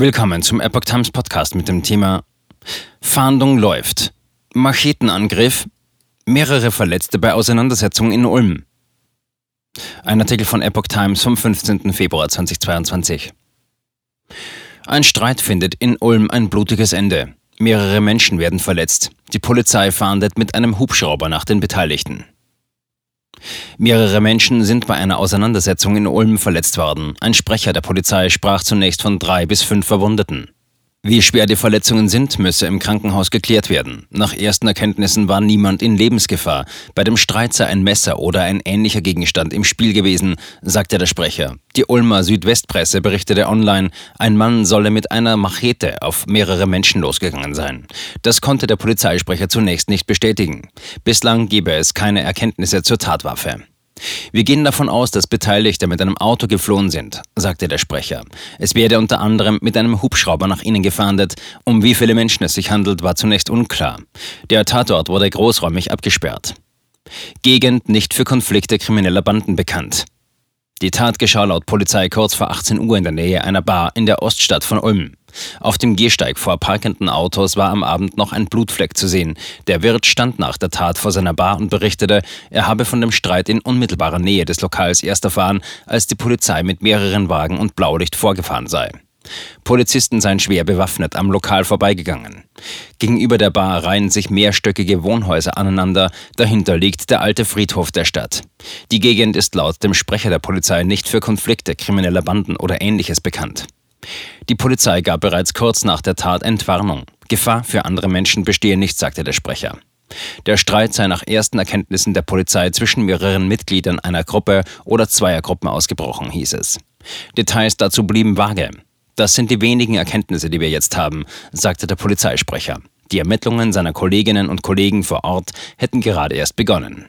Willkommen zum Epoch Times Podcast mit dem Thema Fahndung läuft. Machetenangriff. Mehrere Verletzte bei Auseinandersetzung in Ulm. Ein Artikel von Epoch Times vom 15. Februar 2022. Ein Streit findet in Ulm ein blutiges Ende. Mehrere Menschen werden verletzt. Die Polizei fahndet mit einem Hubschrauber nach den Beteiligten. Mehrere Menschen sind bei einer Auseinandersetzung in Ulm verletzt worden. Ein Sprecher der Polizei sprach zunächst von drei bis fünf Verwundeten. Wie schwer die Verletzungen sind, müsse im Krankenhaus geklärt werden. Nach ersten Erkenntnissen war niemand in Lebensgefahr. Bei dem Streit sei ein Messer oder ein ähnlicher Gegenstand im Spiel gewesen, sagte der Sprecher. Die Ulmer Südwestpresse berichtete online, ein Mann solle mit einer Machete auf mehrere Menschen losgegangen sein. Das konnte der Polizeisprecher zunächst nicht bestätigen. Bislang gebe es keine Erkenntnisse zur Tatwaffe. Wir gehen davon aus, dass Beteiligte mit einem Auto geflohen sind, sagte der Sprecher. Es werde unter anderem mit einem Hubschrauber nach ihnen gefahndet. Um wie viele Menschen es sich handelt, war zunächst unklar. Der Tatort wurde großräumig abgesperrt. Gegend nicht für Konflikte krimineller Banden bekannt. Die Tat geschah laut Polizei kurz vor 18 Uhr in der Nähe einer Bar in der Oststadt von Ulm. Auf dem Gehsteig vor parkenden Autos war am Abend noch ein Blutfleck zu sehen. Der Wirt stand nach der Tat vor seiner Bar und berichtete, er habe von dem Streit in unmittelbarer Nähe des Lokals erst erfahren, als die Polizei mit mehreren Wagen und Blaulicht vorgefahren sei. Polizisten seien schwer bewaffnet am Lokal vorbeigegangen. Gegenüber der Bar reihen sich mehrstöckige Wohnhäuser aneinander, dahinter liegt der alte Friedhof der Stadt. Die Gegend ist laut dem Sprecher der Polizei nicht für Konflikte krimineller Banden oder ähnliches bekannt. Die Polizei gab bereits kurz nach der Tat Entwarnung. Gefahr für andere Menschen bestehe nicht, sagte der Sprecher. Der Streit sei nach ersten Erkenntnissen der Polizei zwischen mehreren Mitgliedern einer Gruppe oder zweier Gruppen ausgebrochen, hieß es. Details dazu blieben vage. Das sind die wenigen Erkenntnisse, die wir jetzt haben, sagte der Polizeisprecher. Die Ermittlungen seiner Kolleginnen und Kollegen vor Ort hätten gerade erst begonnen.